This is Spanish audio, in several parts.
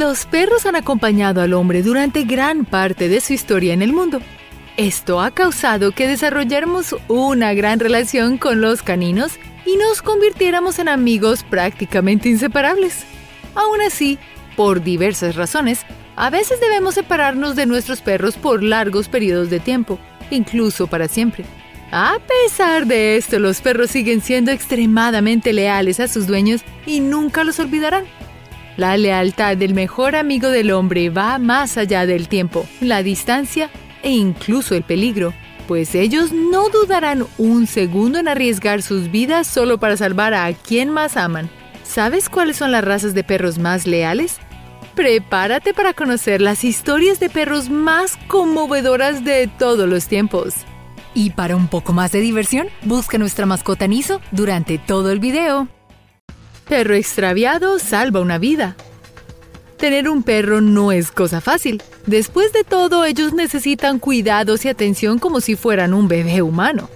Los perros han acompañado al hombre durante gran parte de su historia en el mundo. Esto ha causado que desarrolláramos una gran relación con los caninos y nos convirtiéramos en amigos prácticamente inseparables. Aún así, por diversas razones, a veces debemos separarnos de nuestros perros por largos periodos de tiempo, incluso para siempre. A pesar de esto, los perros siguen siendo extremadamente leales a sus dueños y nunca los olvidarán. La lealtad del mejor amigo del hombre va más allá del tiempo, la distancia e incluso el peligro, pues ellos no dudarán un segundo en arriesgar sus vidas solo para salvar a quien más aman. ¿Sabes cuáles son las razas de perros más leales? Prepárate para conocer las historias de perros más conmovedoras de todos los tiempos. Y para un poco más de diversión, busca nuestra mascota Niso durante todo el video. Perro extraviado salva una vida. Tener un perro no es cosa fácil. Después de todo, ellos necesitan cuidados y atención como si fueran un bebé humano.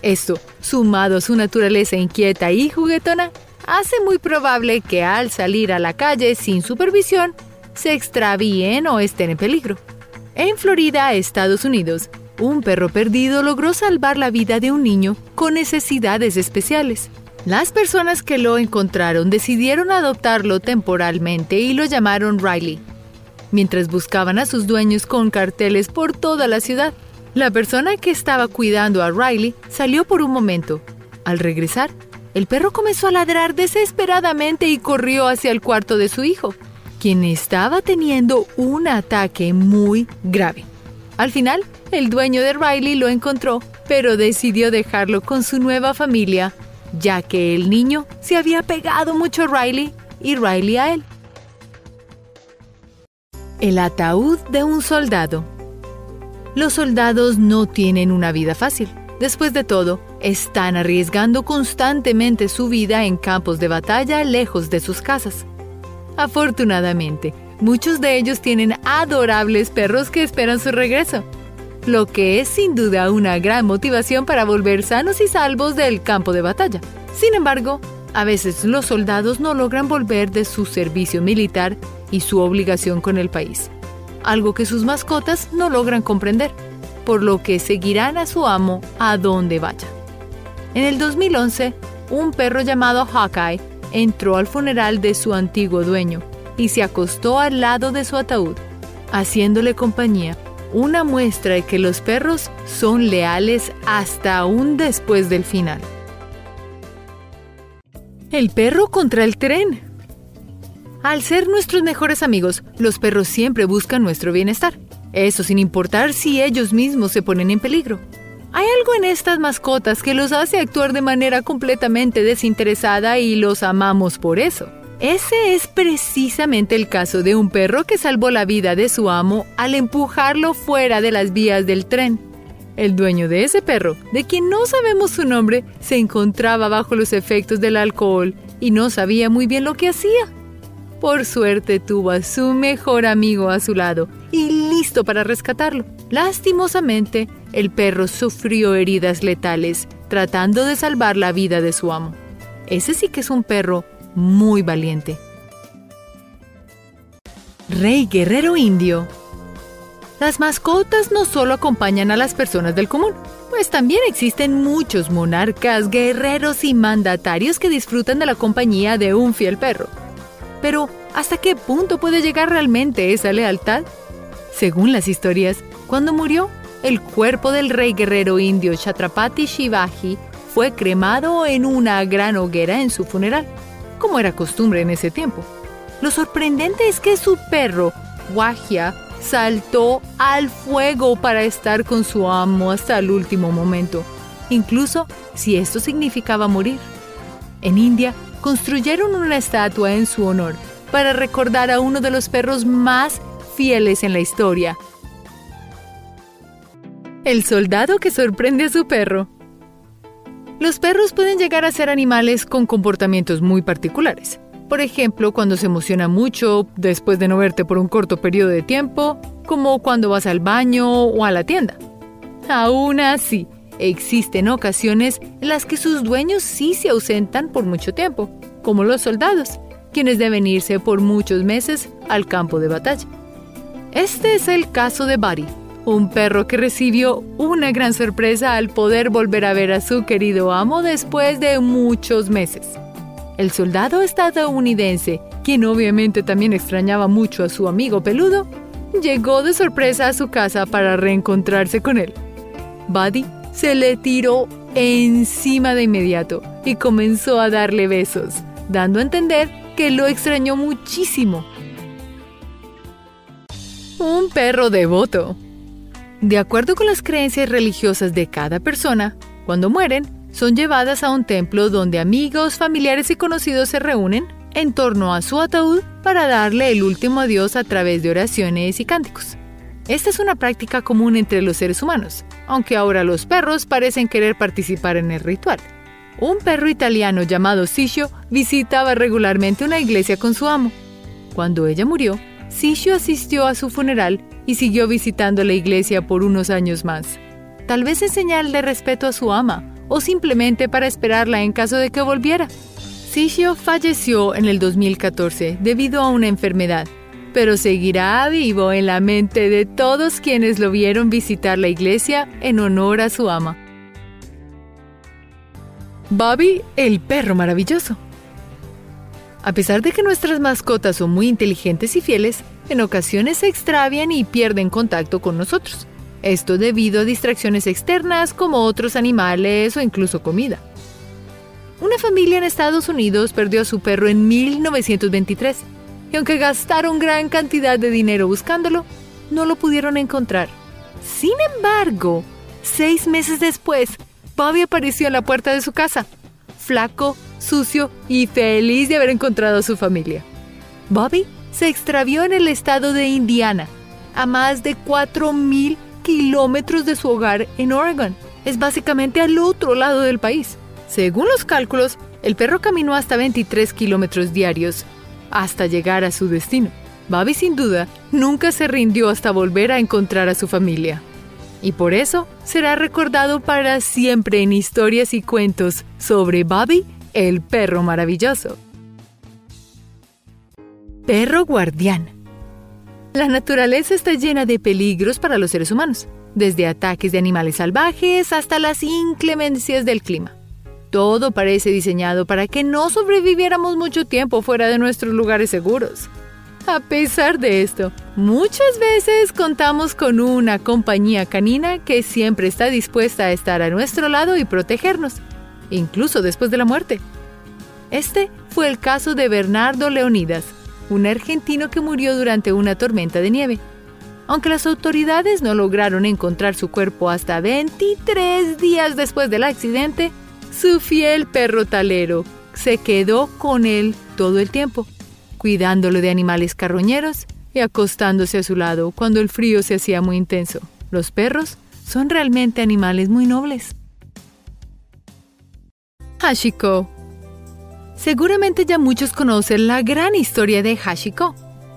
Esto, sumado a su naturaleza inquieta y juguetona, hace muy probable que al salir a la calle sin supervisión, se extravíen o estén en peligro. En Florida, Estados Unidos, un perro perdido logró salvar la vida de un niño con necesidades especiales. Las personas que lo encontraron decidieron adoptarlo temporalmente y lo llamaron Riley, mientras buscaban a sus dueños con carteles por toda la ciudad. La persona que estaba cuidando a Riley salió por un momento. Al regresar, el perro comenzó a ladrar desesperadamente y corrió hacia el cuarto de su hijo, quien estaba teniendo un ataque muy grave. Al final, el dueño de Riley lo encontró, pero decidió dejarlo con su nueva familia ya que el niño se había pegado mucho a Riley y Riley a él. El ataúd de un soldado. Los soldados no tienen una vida fácil. Después de todo, están arriesgando constantemente su vida en campos de batalla lejos de sus casas. Afortunadamente, muchos de ellos tienen adorables perros que esperan su regreso lo que es sin duda una gran motivación para volver sanos y salvos del campo de batalla. Sin embargo, a veces los soldados no logran volver de su servicio militar y su obligación con el país, algo que sus mascotas no logran comprender, por lo que seguirán a su amo a donde vaya. En el 2011, un perro llamado Hawkeye entró al funeral de su antiguo dueño y se acostó al lado de su ataúd, haciéndole compañía una muestra de que los perros son leales hasta aún después del final. El perro contra el tren. Al ser nuestros mejores amigos, los perros siempre buscan nuestro bienestar. Eso sin importar si ellos mismos se ponen en peligro. Hay algo en estas mascotas que los hace actuar de manera completamente desinteresada y los amamos por eso. Ese es precisamente el caso de un perro que salvó la vida de su amo al empujarlo fuera de las vías del tren. El dueño de ese perro, de quien no sabemos su nombre, se encontraba bajo los efectos del alcohol y no sabía muy bien lo que hacía. Por suerte tuvo a su mejor amigo a su lado y listo para rescatarlo. Lastimosamente, el perro sufrió heridas letales tratando de salvar la vida de su amo. Ese sí que es un perro muy valiente. Rey Guerrero Indio Las mascotas no solo acompañan a las personas del común, pues también existen muchos monarcas, guerreros y mandatarios que disfrutan de la compañía de un fiel perro. Pero, ¿hasta qué punto puede llegar realmente esa lealtad? Según las historias, cuando murió, el cuerpo del rey guerrero indio Chhatrapati Shivaji fue cremado en una gran hoguera en su funeral como era costumbre en ese tiempo. Lo sorprendente es que su perro, Wahia, saltó al fuego para estar con su amo hasta el último momento, incluso si esto significaba morir. En India, construyeron una estatua en su honor para recordar a uno de los perros más fieles en la historia. El soldado que sorprende a su perro. Los perros pueden llegar a ser animales con comportamientos muy particulares. Por ejemplo, cuando se emociona mucho después de no verte por un corto periodo de tiempo, como cuando vas al baño o a la tienda. Aún así, existen ocasiones en las que sus dueños sí se ausentan por mucho tiempo, como los soldados, quienes deben irse por muchos meses al campo de batalla. Este es el caso de Buddy, un perro que recibió una gran sorpresa al poder volver a ver a su querido amo después de muchos meses. El soldado estadounidense, quien obviamente también extrañaba mucho a su amigo peludo, llegó de sorpresa a su casa para reencontrarse con él. Buddy se le tiró encima de inmediato y comenzó a darle besos, dando a entender que lo extrañó muchísimo. Un perro devoto. De acuerdo con las creencias religiosas de cada persona, cuando mueren, son llevadas a un templo donde amigos, familiares y conocidos se reúnen en torno a su ataúd para darle el último adiós a través de oraciones y cánticos. Esta es una práctica común entre los seres humanos, aunque ahora los perros parecen querer participar en el ritual. Un perro italiano llamado Sisio visitaba regularmente una iglesia con su amo. Cuando ella murió, Sisio asistió a su funeral y siguió visitando la iglesia por unos años más. Tal vez en señal de respeto a su ama o simplemente para esperarla en caso de que volviera. Sisio falleció en el 2014 debido a una enfermedad, pero seguirá vivo en la mente de todos quienes lo vieron visitar la iglesia en honor a su ama. Bobby, el perro maravilloso. A pesar de que nuestras mascotas son muy inteligentes y fieles, en ocasiones se extravian y pierden contacto con nosotros. Esto debido a distracciones externas como otros animales o incluso comida. Una familia en Estados Unidos perdió a su perro en 1923 y aunque gastaron gran cantidad de dinero buscándolo, no lo pudieron encontrar. Sin embargo, seis meses después, Bobby apareció en la puerta de su casa, flaco, sucio y feliz de haber encontrado a su familia. Bobby se extravió en el estado de Indiana, a más de 4.000 kilómetros de su hogar en Oregon. Es básicamente al otro lado del país. Según los cálculos, el perro caminó hasta 23 kilómetros diarios hasta llegar a su destino. Bobby sin duda nunca se rindió hasta volver a encontrar a su familia y por eso será recordado para siempre en historias y cuentos sobre Bobby, el perro maravilloso. Perro guardián. La naturaleza está llena de peligros para los seres humanos, desde ataques de animales salvajes hasta las inclemencias del clima. Todo parece diseñado para que no sobreviviéramos mucho tiempo fuera de nuestros lugares seguros. A pesar de esto, muchas veces contamos con una compañía canina que siempre está dispuesta a estar a nuestro lado y protegernos, incluso después de la muerte. Este fue el caso de Bernardo Leonidas, un argentino que murió durante una tormenta de nieve. Aunque las autoridades no lograron encontrar su cuerpo hasta 23 días después del accidente, su fiel perro talero se quedó con él todo el tiempo cuidándolo de animales carroñeros y acostándose a su lado cuando el frío se hacía muy intenso. Los perros son realmente animales muy nobles. Hashiko. Seguramente ya muchos conocen la gran historia de Hashiko,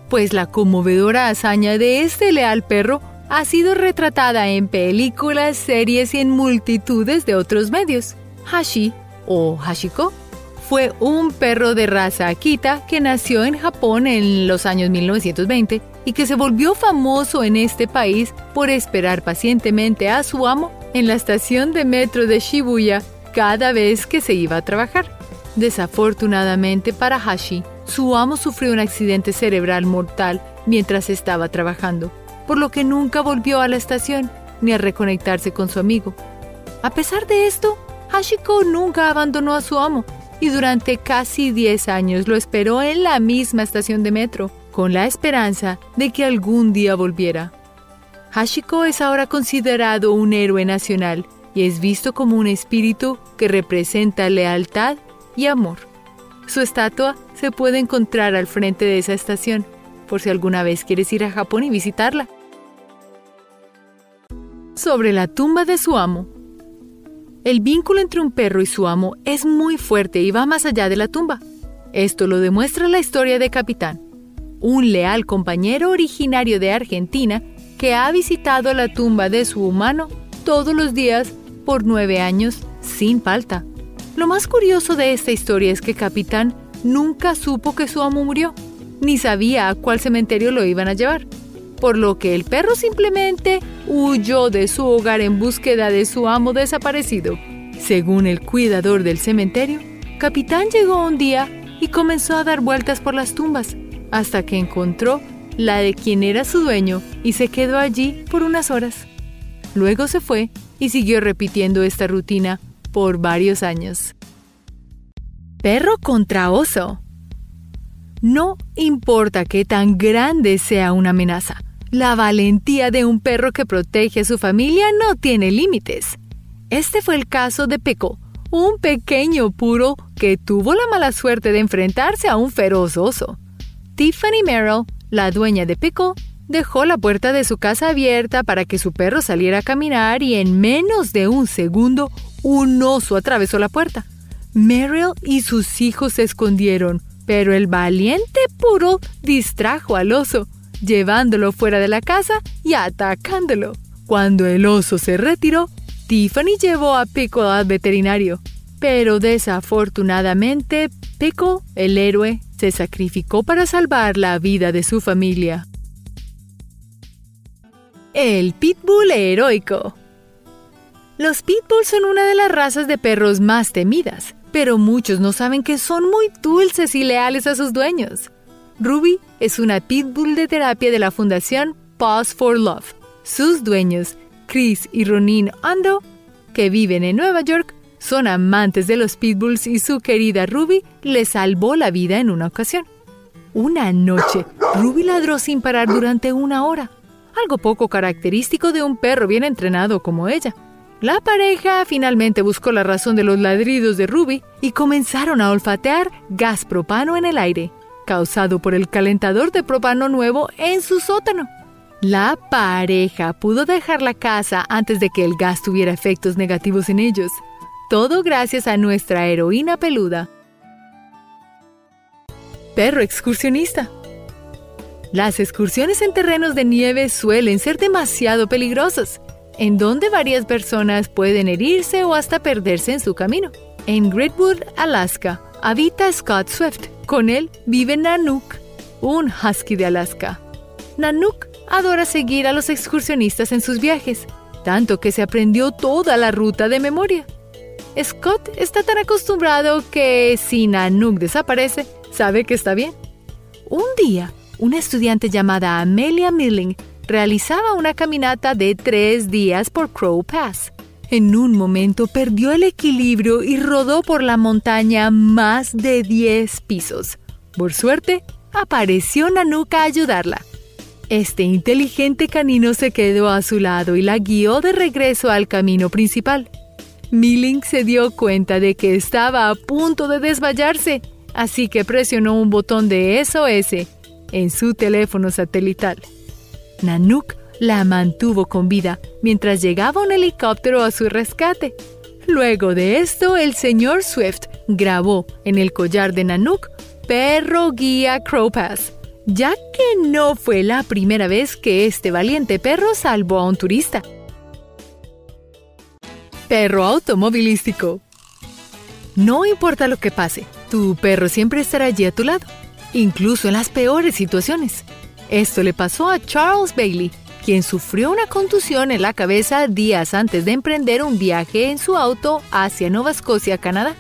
pues la conmovedora hazaña de este leal perro ha sido retratada en películas, series y en multitudes de otros medios. Hashi, o Hashiko, fue un perro de raza Akita que nació en Japón en los años 1920 y que se volvió famoso en este país por esperar pacientemente a su amo en la estación de metro de Shibuya cada vez que se iba a trabajar. Desafortunadamente para Hashi, su amo sufrió un accidente cerebral mortal mientras estaba trabajando, por lo que nunca volvió a la estación ni a reconectarse con su amigo. A pesar de esto, Hashiko nunca abandonó a su amo y durante casi 10 años lo esperó en la misma estación de metro, con la esperanza de que algún día volviera. Hashiko es ahora considerado un héroe nacional y es visto como un espíritu que representa lealtad amor. Su estatua se puede encontrar al frente de esa estación, por si alguna vez quieres ir a Japón y visitarla. Sobre la tumba de su amo, el vínculo entre un perro y su amo es muy fuerte y va más allá de la tumba. Esto lo demuestra la historia de Capitán, un leal compañero originario de Argentina que ha visitado la tumba de su humano todos los días por nueve años sin falta. Lo más curioso de esta historia es que Capitán nunca supo que su amo murió, ni sabía a cuál cementerio lo iban a llevar, por lo que el perro simplemente huyó de su hogar en búsqueda de su amo desaparecido. Según el cuidador del cementerio, Capitán llegó un día y comenzó a dar vueltas por las tumbas, hasta que encontró la de quien era su dueño y se quedó allí por unas horas. Luego se fue y siguió repitiendo esta rutina por varios años. Perro contra oso. No importa qué tan grande sea una amenaza, la valentía de un perro que protege a su familia no tiene límites. Este fue el caso de Peco, un pequeño puro que tuvo la mala suerte de enfrentarse a un feroz oso. Tiffany Merrill, la dueña de Peco, dejó la puerta de su casa abierta para que su perro saliera a caminar y en menos de un segundo un oso atravesó la puerta. Merrill y sus hijos se escondieron, pero el valiente puro distrajo al oso, llevándolo fuera de la casa y atacándolo. Cuando el oso se retiró, Tiffany llevó a Pico al veterinario, pero desafortunadamente Pico, el héroe, se sacrificó para salvar la vida de su familia. El pitbull heroico. Los pitbulls son una de las razas de perros más temidas, pero muchos no saben que son muy dulces y leales a sus dueños. Ruby es una pitbull de terapia de la fundación Pause for Love. Sus dueños, Chris y Ronin Ando, que viven en Nueva York, son amantes de los pitbulls y su querida Ruby le salvó la vida en una ocasión. Una noche, Ruby ladró sin parar durante una hora, algo poco característico de un perro bien entrenado como ella. La pareja finalmente buscó la razón de los ladridos de Ruby y comenzaron a olfatear gas propano en el aire, causado por el calentador de propano nuevo en su sótano. La pareja pudo dejar la casa antes de que el gas tuviera efectos negativos en ellos. Todo gracias a nuestra heroína peluda. Perro excursionista. Las excursiones en terrenos de nieve suelen ser demasiado peligrosas en donde varias personas pueden herirse o hasta perderse en su camino. En Greatwood, Alaska, habita Scott Swift. Con él vive Nanook, un husky de Alaska. Nanook adora seguir a los excursionistas en sus viajes, tanto que se aprendió toda la ruta de memoria. Scott está tan acostumbrado que si Nanook desaparece, sabe que está bien. Un día, una estudiante llamada Amelia Milling realizaba una caminata de tres días por Crow Pass. En un momento perdió el equilibrio y rodó por la montaña más de 10 pisos. Por suerte, apareció Nanuka a ayudarla. Este inteligente canino se quedó a su lado y la guió de regreso al camino principal. Milling se dio cuenta de que estaba a punto de desmayarse, así que presionó un botón de SOS en su teléfono satelital. Nanook la mantuvo con vida mientras llegaba un helicóptero a su rescate. Luego de esto, el señor Swift grabó en el collar de Nanook Perro Guía Crowpass, ya que no fue la primera vez que este valiente perro salvó a un turista. Perro automovilístico. No importa lo que pase, tu perro siempre estará allí a tu lado, incluso en las peores situaciones. Esto le pasó a Charles Bailey, quien sufrió una contusión en la cabeza días antes de emprender un viaje en su auto hacia Nueva Escocia, Canadá.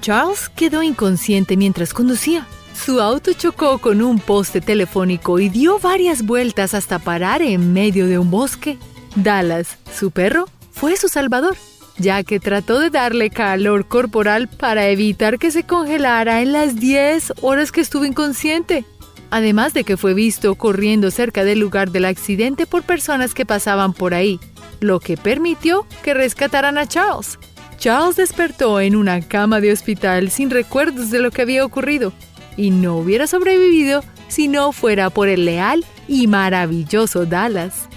Charles quedó inconsciente mientras conducía. Su auto chocó con un poste telefónico y dio varias vueltas hasta parar en medio de un bosque. Dallas, su perro, fue su salvador, ya que trató de darle calor corporal para evitar que se congelara en las 10 horas que estuvo inconsciente además de que fue visto corriendo cerca del lugar del accidente por personas que pasaban por ahí, lo que permitió que rescataran a Charles. Charles despertó en una cama de hospital sin recuerdos de lo que había ocurrido y no hubiera sobrevivido si no fuera por el leal y maravilloso Dallas.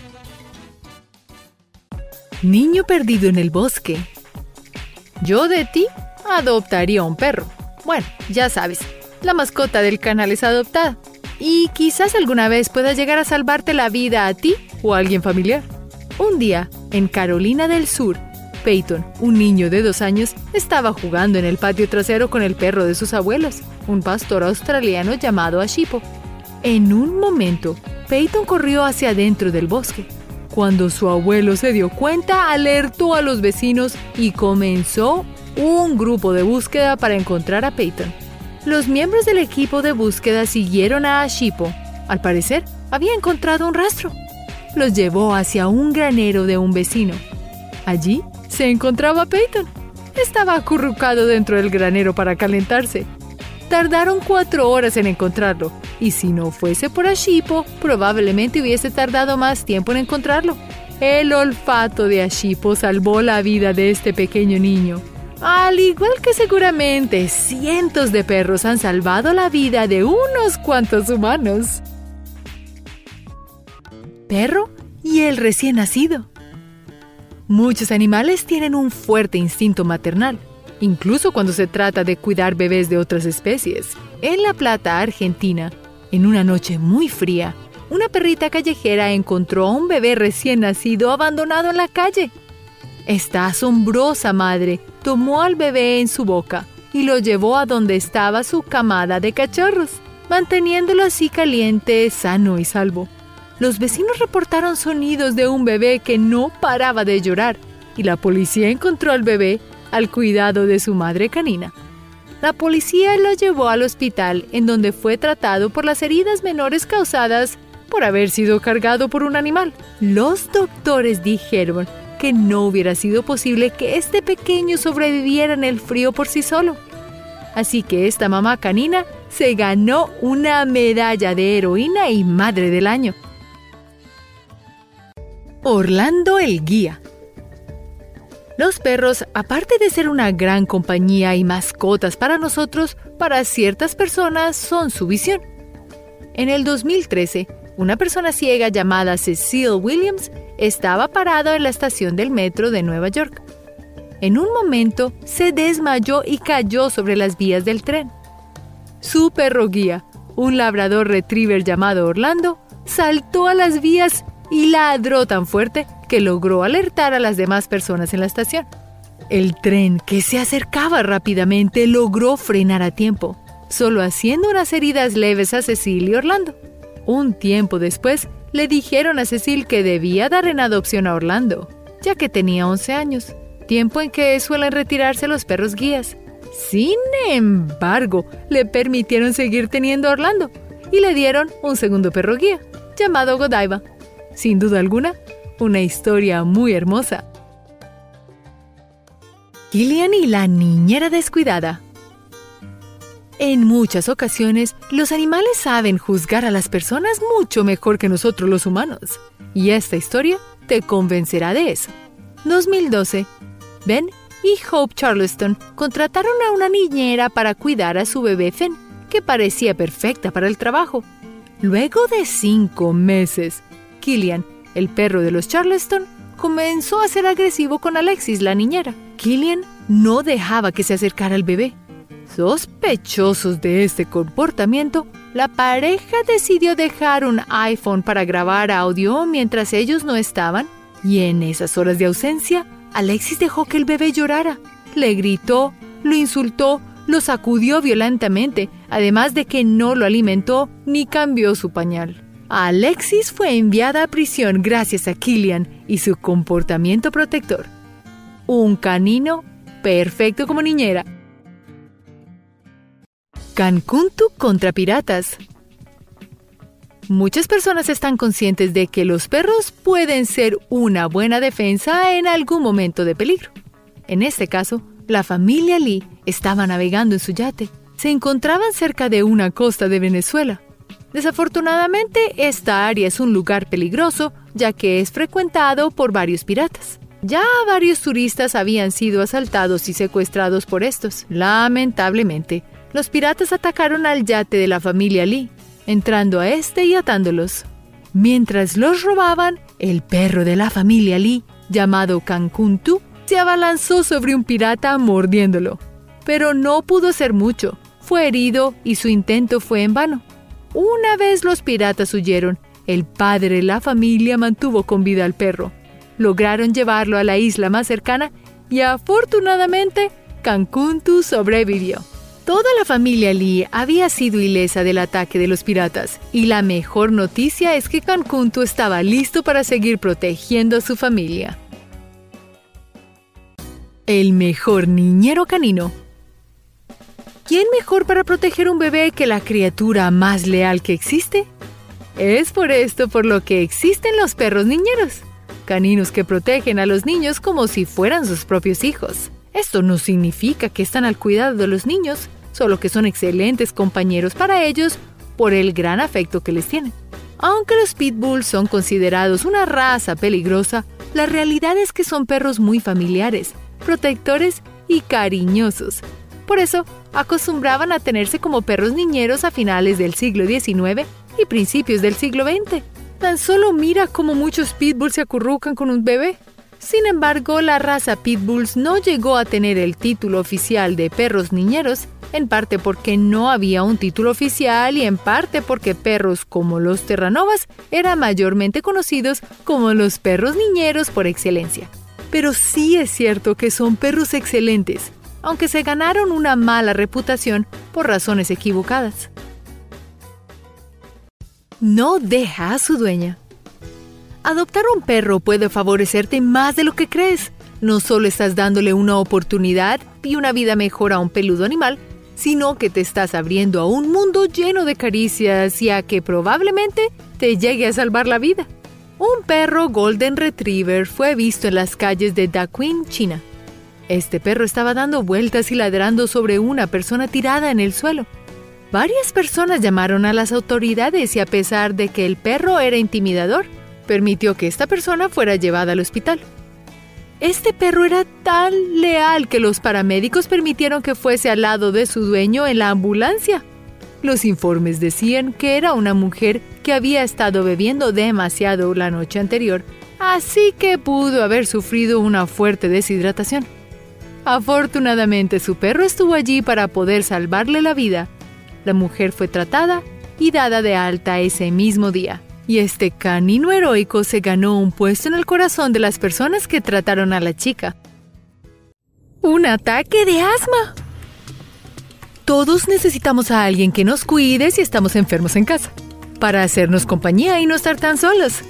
Niño perdido en el bosque. Yo de ti adoptaría un perro. Bueno, ya sabes, la mascota del canal es adoptada y quizás alguna vez pueda llegar a salvarte la vida a ti o a alguien familiar. Un día, en Carolina del Sur, Peyton, un niño de dos años, estaba jugando en el patio trasero con el perro de sus abuelos. un pastor australiano llamado Ashipo. En un momento, Peyton corrió hacia adentro del bosque. Cuando su abuelo se dio cuenta, alertó a los vecinos y comenzó un grupo de búsqueda para encontrar a Peyton. Los miembros del equipo de búsqueda siguieron a Ashipo. Al parecer, había encontrado un rastro. Los llevó hacia un granero de un vecino. Allí se encontraba Peyton. Estaba acurrucado dentro del granero para calentarse. Tardaron cuatro horas en encontrarlo, y si no fuese por Ashipo, probablemente hubiese tardado más tiempo en encontrarlo. El olfato de Ashipo salvó la vida de este pequeño niño. Al igual que seguramente cientos de perros han salvado la vida de unos cuantos humanos. Perro y el recién nacido. Muchos animales tienen un fuerte instinto maternal, incluso cuando se trata de cuidar bebés de otras especies. En La Plata, Argentina, en una noche muy fría, una perrita callejera encontró a un bebé recién nacido abandonado en la calle. Esta asombrosa madre tomó al bebé en su boca y lo llevó a donde estaba su camada de cachorros, manteniéndolo así caliente, sano y salvo los vecinos reportaron sonidos de un bebé que no paraba de llorar y la policía encontró al bebé al cuidado de su madre canina. La policía lo llevó al hospital en donde fue tratado por las heridas menores causadas por haber sido cargado por un animal. Los doctores dijeron que no hubiera sido posible que este pequeño sobreviviera en el frío por sí solo. Así que esta mamá canina se ganó una medalla de heroína y madre del año. Orlando el Guía. Los perros, aparte de ser una gran compañía y mascotas para nosotros, para ciertas personas son su visión. En el 2013, una persona ciega llamada Cecile Williams estaba parada en la estación del metro de Nueva York. En un momento se desmayó y cayó sobre las vías del tren. Su perro guía, un labrador retriever llamado Orlando, saltó a las vías y ladró tan fuerte que logró alertar a las demás personas en la estación. El tren, que se acercaba rápidamente, logró frenar a tiempo, solo haciendo unas heridas leves a Cecil y Orlando. Un tiempo después, le dijeron a Cecil que debía dar en adopción a Orlando, ya que tenía 11 años, tiempo en que suelen retirarse los perros guías. Sin embargo, le permitieron seguir teniendo a Orlando y le dieron un segundo perro guía, llamado Godiva. Sin duda alguna, una historia muy hermosa. Killian y la niñera descuidada. En muchas ocasiones, los animales saben juzgar a las personas mucho mejor que nosotros los humanos. Y esta historia te convencerá de eso. 2012. Ben y Hope Charleston contrataron a una niñera para cuidar a su bebé Fenn, que parecía perfecta para el trabajo. Luego de cinco meses, Killian, el perro de los Charleston, comenzó a ser agresivo con Alexis, la niñera. Killian no dejaba que se acercara al bebé. Sospechosos de este comportamiento, la pareja decidió dejar un iPhone para grabar audio mientras ellos no estaban, y en esas horas de ausencia, Alexis dejó que el bebé llorara. Le gritó, lo insultó, lo sacudió violentamente, además de que no lo alimentó ni cambió su pañal. Alexis fue enviada a prisión gracias a Killian y su comportamiento protector. Un canino perfecto como niñera. Cancuntu contra piratas. Muchas personas están conscientes de que los perros pueden ser una buena defensa en algún momento de peligro. En este caso, la familia Lee estaba navegando en su yate. Se encontraban cerca de una costa de Venezuela Desafortunadamente, esta área es un lugar peligroso, ya que es frecuentado por varios piratas. Ya varios turistas habían sido asaltados y secuestrados por estos. Lamentablemente, los piratas atacaron al yate de la familia Lee, entrando a este y atándolos. Mientras los robaban, el perro de la familia Lee, llamado Cancuntu, se abalanzó sobre un pirata mordiéndolo. Pero no pudo hacer mucho. Fue herido y su intento fue en vano. Una vez los piratas huyeron, el padre de la familia mantuvo con vida al perro. Lograron llevarlo a la isla más cercana y afortunadamente Cancuntu sobrevivió. Toda la familia Lee había sido ilesa del ataque de los piratas, y la mejor noticia es que Cancunto estaba listo para seguir protegiendo a su familia. El mejor niñero canino. ¿Quién mejor para proteger un bebé que la criatura más leal que existe? Es por esto por lo que existen los perros niñeros, caninos que protegen a los niños como si fueran sus propios hijos. Esto no significa que están al cuidado de los niños, solo que son excelentes compañeros para ellos por el gran afecto que les tienen. Aunque los pitbulls son considerados una raza peligrosa, la realidad es que son perros muy familiares, protectores y cariñosos. Por eso, acostumbraban a tenerse como perros niñeros a finales del siglo XIX y principios del siglo XX. Tan solo mira cómo muchos pitbulls se acurrucan con un bebé. Sin embargo, la raza Pitbulls no llegó a tener el título oficial de perros niñeros, en parte porque no había un título oficial y en parte porque perros como los Terranovas eran mayormente conocidos como los perros niñeros por excelencia. Pero sí es cierto que son perros excelentes, aunque se ganaron una mala reputación por razones equivocadas. No deja a su dueña. Adoptar un perro puede favorecerte más de lo que crees. No solo estás dándole una oportunidad y una vida mejor a un peludo animal, sino que te estás abriendo a un mundo lleno de caricias y a que probablemente te llegue a salvar la vida. Un perro Golden Retriever fue visto en las calles de Daquin, China. Este perro estaba dando vueltas y ladrando sobre una persona tirada en el suelo. Varias personas llamaron a las autoridades y a pesar de que el perro era intimidador, permitió que esta persona fuera llevada al hospital. Este perro era tan leal que los paramédicos permitieron que fuese al lado de su dueño en la ambulancia. Los informes decían que era una mujer que había estado bebiendo demasiado la noche anterior, así que pudo haber sufrido una fuerte deshidratación. Afortunadamente su perro estuvo allí para poder salvarle la vida. La mujer fue tratada y dada de alta ese mismo día y este canino heroico se ganó un puesto en el corazón de las personas que trataron a la chica. ¡Un ataque de asma! Todos necesitamos a alguien que nos cuide si estamos enfermos en casa, para hacernos compañía y no estar tan solos.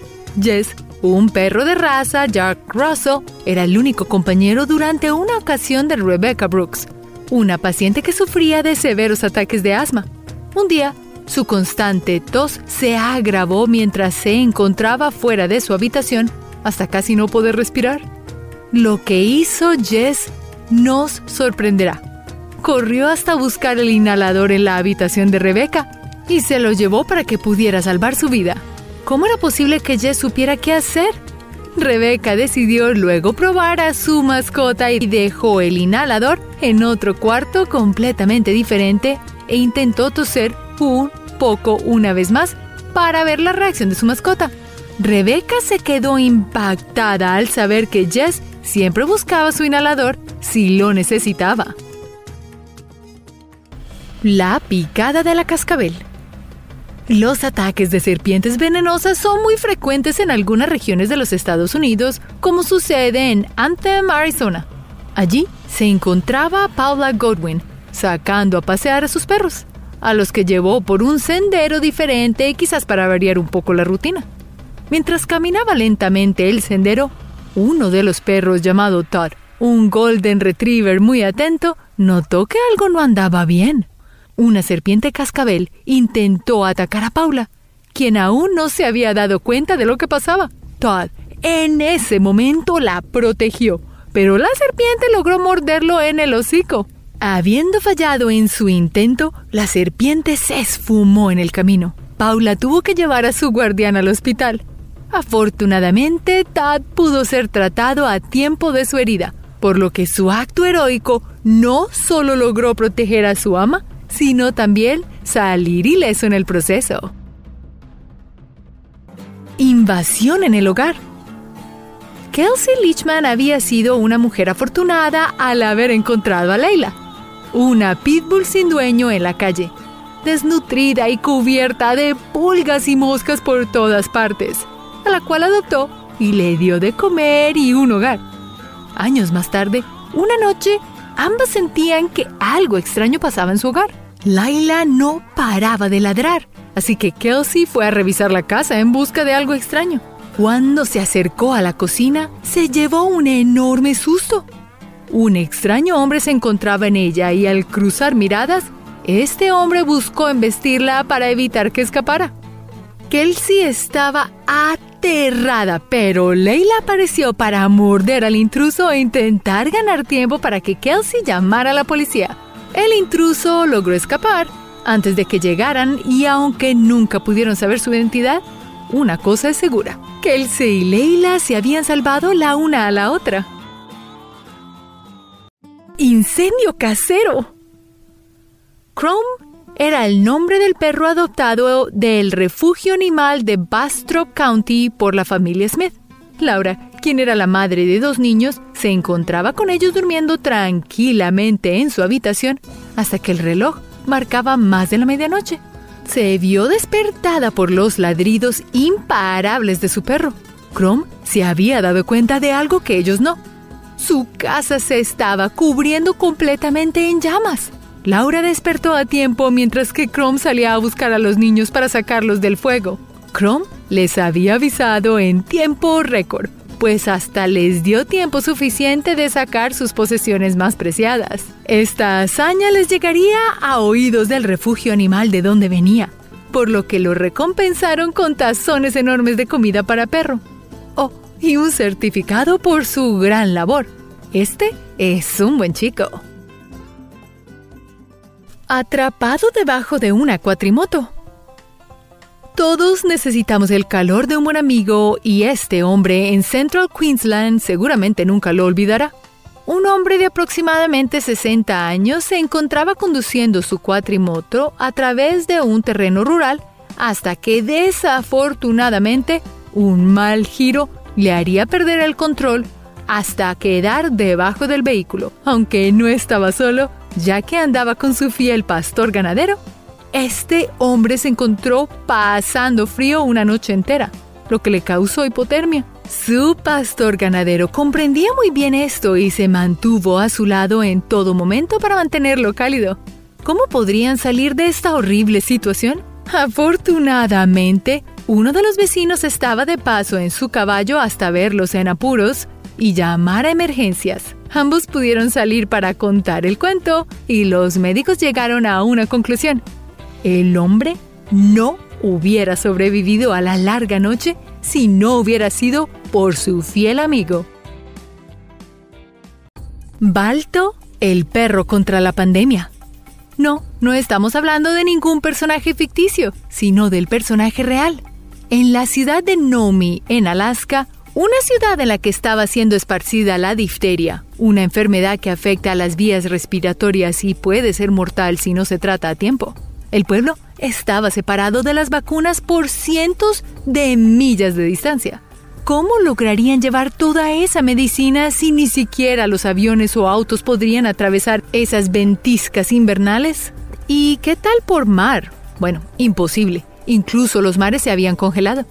Jess, un perro de raza Jack Russell, era el único compañero durante una ocasión de Rebecca Brooks, una paciente que sufría de severos ataques de asma. Un día, su constante tos se agravó mientras se encontraba fuera de su habitación hasta casi no poder respirar. Lo que hizo Jess nos sorprenderá. Corrió hasta buscar el inhalador en la habitación de Rebeca y se lo llevó para que pudiera salvar su vida. ¿Cómo era posible que Jess supiera qué hacer? Rebeca decidió luego probar a su mascota y dejó el inhalador en otro cuarto completamente diferente e intentó toser un poco una vez más para ver la reacción de su mascota. Rebeca se quedó impactada al saber que Jess siempre buscaba su inhalador si lo necesitaba. La picada de la cascabel. Los ataques de serpientes venenosas son muy frecuentes en algunas regiones de los Estados Unidos, como sucede en Anthem, Arizona. Allí se encontraba Paula Godwin, sacando a pasear a sus perros a los que llevó por un sendero diferente quizás para variar un poco la rutina. Mientras caminaba lentamente el sendero, uno de los perros llamado Todd, un golden retriever muy atento, notó que algo no andaba bien. Una serpiente cascabel intentó atacar a Paula, quien aún no se había dado cuenta de lo que pasaba. Todd en ese momento la protegió, pero la serpiente logró morderlo en el hocico. Habiendo fallado en su intento, la serpiente se esfumó en el camino. Paula tuvo que llevar a su guardián al hospital. Afortunadamente, Tad pudo ser tratado a tiempo de su herida, por lo que su acto heroico no solo logró proteger a su ama, sino también salir ileso en el proceso. Invasión en el hogar. Kelsey Leachman había sido una mujer afortunada al haber encontrado a Leila una pitbull sin dueño en la calle, desnutrida y cubierta de pulgas y moscas por todas partes, a la cual adoptó y le dio de comer y un hogar. Años más tarde, una noche, Ambas sentían que algo extraño pasaba en su hogar. Laila no paraba de ladrar, así que Kelsey fue a revisar la casa en busca de algo extraño. Cuando se acercó a la cocina, se llevó un enorme susto. Un extraño hombre se encontraba en ella y al cruzar miradas, este hombre buscó embestirla para evitar que escapara. Kelsey estaba aterrada, pero Leila apareció para morder al intruso e intentar ganar tiempo para que Kelsey llamara a la policía. El intruso logró escapar antes de que llegaran y aunque nunca pudieron saber su identidad, una cosa es segura, Kelsey y Leila se habían salvado la una a la otra. Incendio casero. Chrome era el nombre del perro adoptado del refugio animal de Bastrop County por la familia Smith. Laura, quien era la madre de dos niños, se encontraba con ellos durmiendo tranquilamente en su habitación hasta que el reloj marcaba más de la medianoche. Se vio despertada por los ladridos imparables de su perro. Chrome se había dado cuenta de algo que ellos no. Su casa se estaba cubriendo completamente en llamas. Laura despertó a tiempo mientras que Chrome salía a buscar a los niños para sacarlos del fuego. Chrome les había avisado en tiempo récord, pues hasta les dio tiempo suficiente de sacar sus posesiones más preciadas. Esta hazaña les llegaría a oídos del refugio animal de donde venía, por lo que lo recompensaron con tazones enormes de comida para perro. Y un certificado por su gran labor. Este es un buen chico atrapado debajo de una cuatrimoto. Todos necesitamos el calor de un buen amigo y este hombre en Central Queensland seguramente nunca lo olvidará. Un hombre de aproximadamente 60 años se encontraba conduciendo su cuatrimoto a través de un terreno rural hasta que desafortunadamente un mal giro le haría perder el control hasta quedar debajo del vehículo. Aunque no estaba solo, ya que andaba con su fiel pastor ganadero, este hombre se encontró pasando frío una noche entera, lo que le causó hipotermia. Su pastor ganadero comprendía muy bien esto y se mantuvo a su lado en todo momento para mantenerlo cálido. ¿Cómo podrían salir de esta horrible situación? Afortunadamente, uno de los vecinos estaba de paso en su caballo hasta verlos en apuros y llamar a emergencias. Ambos pudieron salir para contar el cuento y los médicos llegaron a una conclusión. El hombre no hubiera sobrevivido a la larga noche si no hubiera sido por su fiel amigo. Balto, el perro contra la pandemia. No, no estamos hablando de ningún personaje ficticio, sino del personaje real. En la ciudad de Nomi, en Alaska, una ciudad en la que estaba siendo esparcida la difteria, una enfermedad que afecta a las vías respiratorias y puede ser mortal si no se trata a tiempo. El pueblo estaba separado de las vacunas por cientos de millas de distancia. ¿Cómo lograrían llevar toda esa medicina si ni siquiera los aviones o autos podrían atravesar esas ventiscas invernales? ¿Y qué tal por mar? Bueno, imposible. Incluso los mares se habían congelado.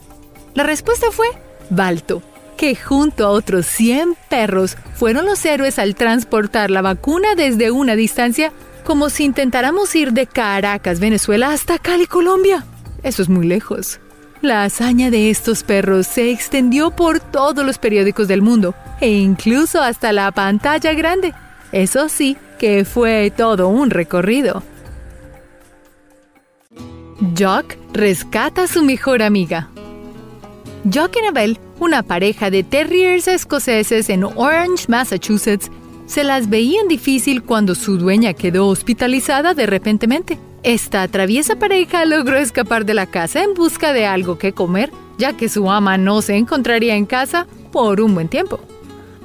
La respuesta fue Balto, que junto a otros 100 perros fueron los héroes al transportar la vacuna desde una distancia como si intentáramos ir de Caracas, Venezuela, hasta Cali, Colombia. Eso es muy lejos. La hazaña de estos perros se extendió por todos los periódicos del mundo e incluso hasta la pantalla grande. Eso sí, que fue todo un recorrido. Jock rescata a su mejor amiga. Jock y Annabelle una pareja de terriers escoceses en Orange, Massachusetts, se las veían difícil cuando su dueña quedó hospitalizada de repentemente. Esta traviesa pareja logró escapar de la casa en busca de algo que comer, ya que su ama no se encontraría en casa por un buen tiempo.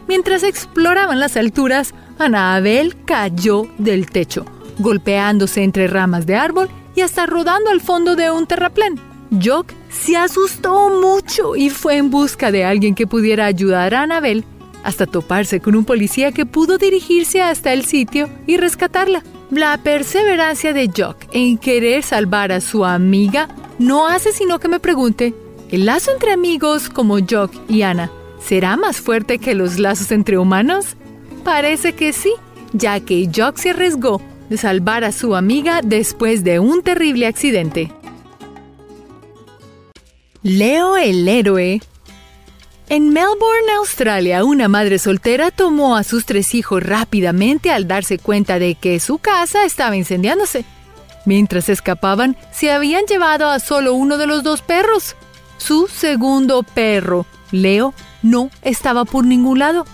Mientras exploraban las alturas, Anabel cayó del techo, golpeándose entre ramas de árbol y hasta rodando al fondo de un terraplén. Jock se asustó mucho y fue en busca de alguien que pudiera ayudar a Annabel hasta toparse con un policía que pudo dirigirse hasta el sitio y rescatarla. La perseverancia de Jock en querer salvar a su amiga no hace sino que me pregunte, ¿el lazo entre amigos como Jock y Anna será más fuerte que los lazos entre humanos? Parece que sí, ya que Jock se arriesgó de salvar a su amiga después de un terrible accidente. Leo el héroe en Melbourne, Australia, una madre soltera tomó a sus tres hijos rápidamente al darse cuenta de que su casa estaba incendiándose. Mientras escapaban, se habían llevado a solo uno de los dos perros. Su segundo perro, Leo, no estaba por ningún lado.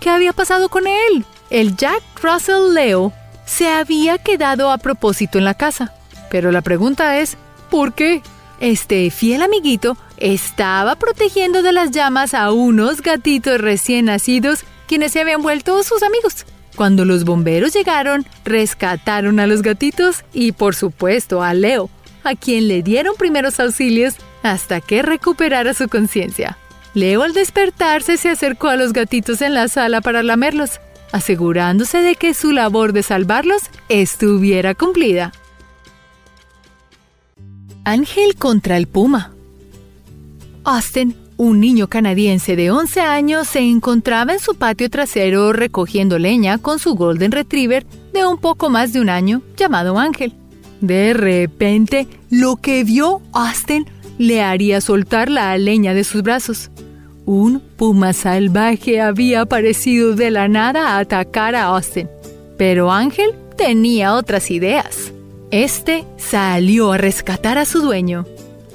¿Qué había pasado con él? El Jack Russell Leo se había quedado a propósito en la casa. Pero la pregunta es, ¿por qué? Este fiel amiguito estaba protegiendo de las llamas a unos gatitos recién nacidos quienes se habían vuelto sus amigos. Cuando los bomberos llegaron, rescataron a los gatitos y por supuesto a Leo, a quien le dieron primeros auxilios hasta que recuperara su conciencia. Leo al despertarse se acercó a los gatitos en la sala para lamerlos, asegurándose de que su labor de salvarlos estuviera cumplida. Ángel contra el Puma. Austin, un niño canadiense de 11 años, se encontraba en su patio trasero recogiendo leña con su Golden Retriever de un poco más de un año llamado Ángel. De repente, lo que vio Austin le haría soltar la leña de sus brazos. Un puma salvaje había aparecido de la nada a atacar a Austin, pero Ángel tenía otras ideas. Este salió a rescatar a su dueño.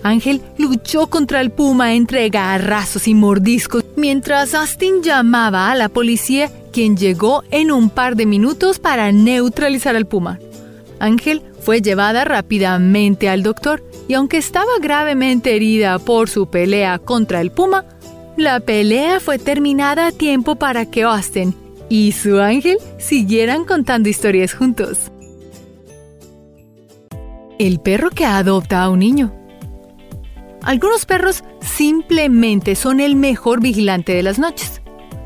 Ángel luchó contra el puma entre garrazos y mordiscos mientras Austin llamaba a la policía, quien llegó en un par de minutos para neutralizar al puma. Ángel fue llevada rápidamente al doctor y aunque estaba gravemente herida por su pelea contra el puma, la pelea fue terminada a tiempo para que Austin y su ángel siguieran contando historias juntos. El perro que adopta a un niño. Algunos perros simplemente son el mejor vigilante de las noches.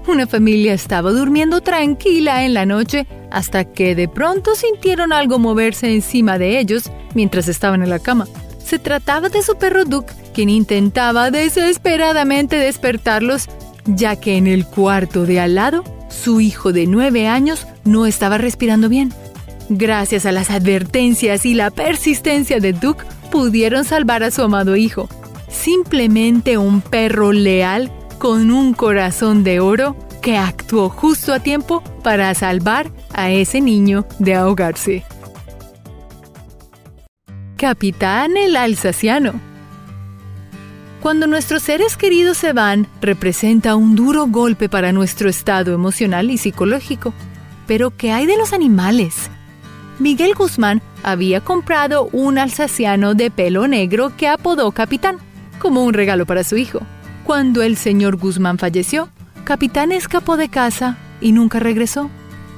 Una familia estaba durmiendo tranquila en la noche hasta que de pronto sintieron algo moverse encima de ellos mientras estaban en la cama. Se trataba de su perro Duke, quien intentaba desesperadamente despertarlos, ya que en el cuarto de al lado, su hijo de nueve años no estaba respirando bien. Gracias a las advertencias y la persistencia de Duke, pudieron salvar a su amado hijo. Simplemente un perro leal con un corazón de oro que actuó justo a tiempo para salvar a ese niño de ahogarse. Capitán el Alsaciano Cuando nuestros seres queridos se van, representa un duro golpe para nuestro estado emocional y psicológico. Pero ¿qué hay de los animales? Miguel Guzmán había comprado un alsaciano de pelo negro que apodó Capitán, como un regalo para su hijo. Cuando el señor Guzmán falleció, Capitán escapó de casa y nunca regresó.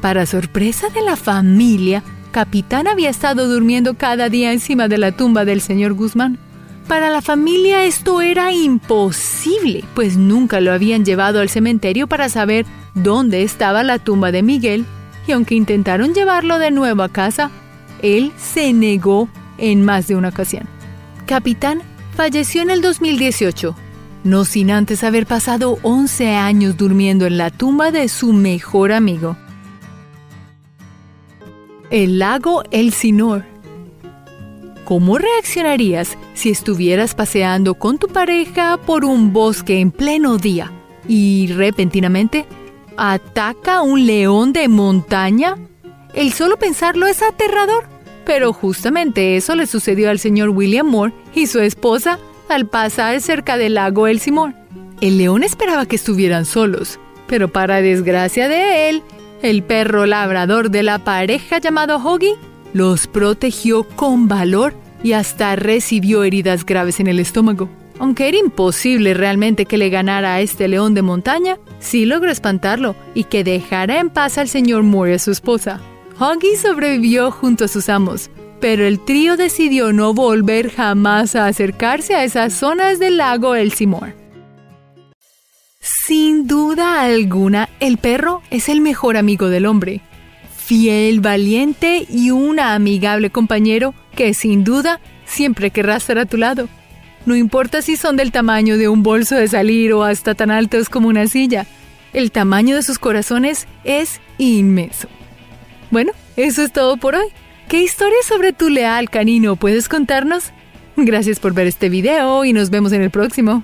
Para sorpresa de la familia, Capitán había estado durmiendo cada día encima de la tumba del señor Guzmán. Para la familia esto era imposible, pues nunca lo habían llevado al cementerio para saber dónde estaba la tumba de Miguel y aunque intentaron llevarlo de nuevo a casa, él se negó en más de una ocasión. Capitán falleció en el 2018, no sin antes haber pasado 11 años durmiendo en la tumba de su mejor amigo. El lago Elsinor. ¿Cómo reaccionarías si estuvieras paseando con tu pareja por un bosque en pleno día y repentinamente ataca un león de montaña? El solo pensarlo es aterrador. Pero justamente eso le sucedió al señor William Moore y su esposa al pasar cerca del lago Elsimore. El león esperaba que estuvieran solos, pero para desgracia de él, el perro labrador de la pareja llamado Hoggy los protegió con valor y hasta recibió heridas graves en el estómago. Aunque era imposible realmente que le ganara a este león de montaña, sí logró espantarlo y que dejara en paz al señor Moore y a su esposa. Huggy sobrevivió junto a sus amos, pero el trío decidió no volver jamás a acercarse a esas zonas del lago Elsimore. Sin duda alguna, el perro es el mejor amigo del hombre. Fiel, valiente y un amigable compañero que sin duda siempre querrá estar a tu lado. No importa si son del tamaño de un bolso de salir o hasta tan altos como una silla, el tamaño de sus corazones es inmenso. Bueno, eso es todo por hoy. ¿Qué historia sobre tu leal canino puedes contarnos? Gracias por ver este video y nos vemos en el próximo.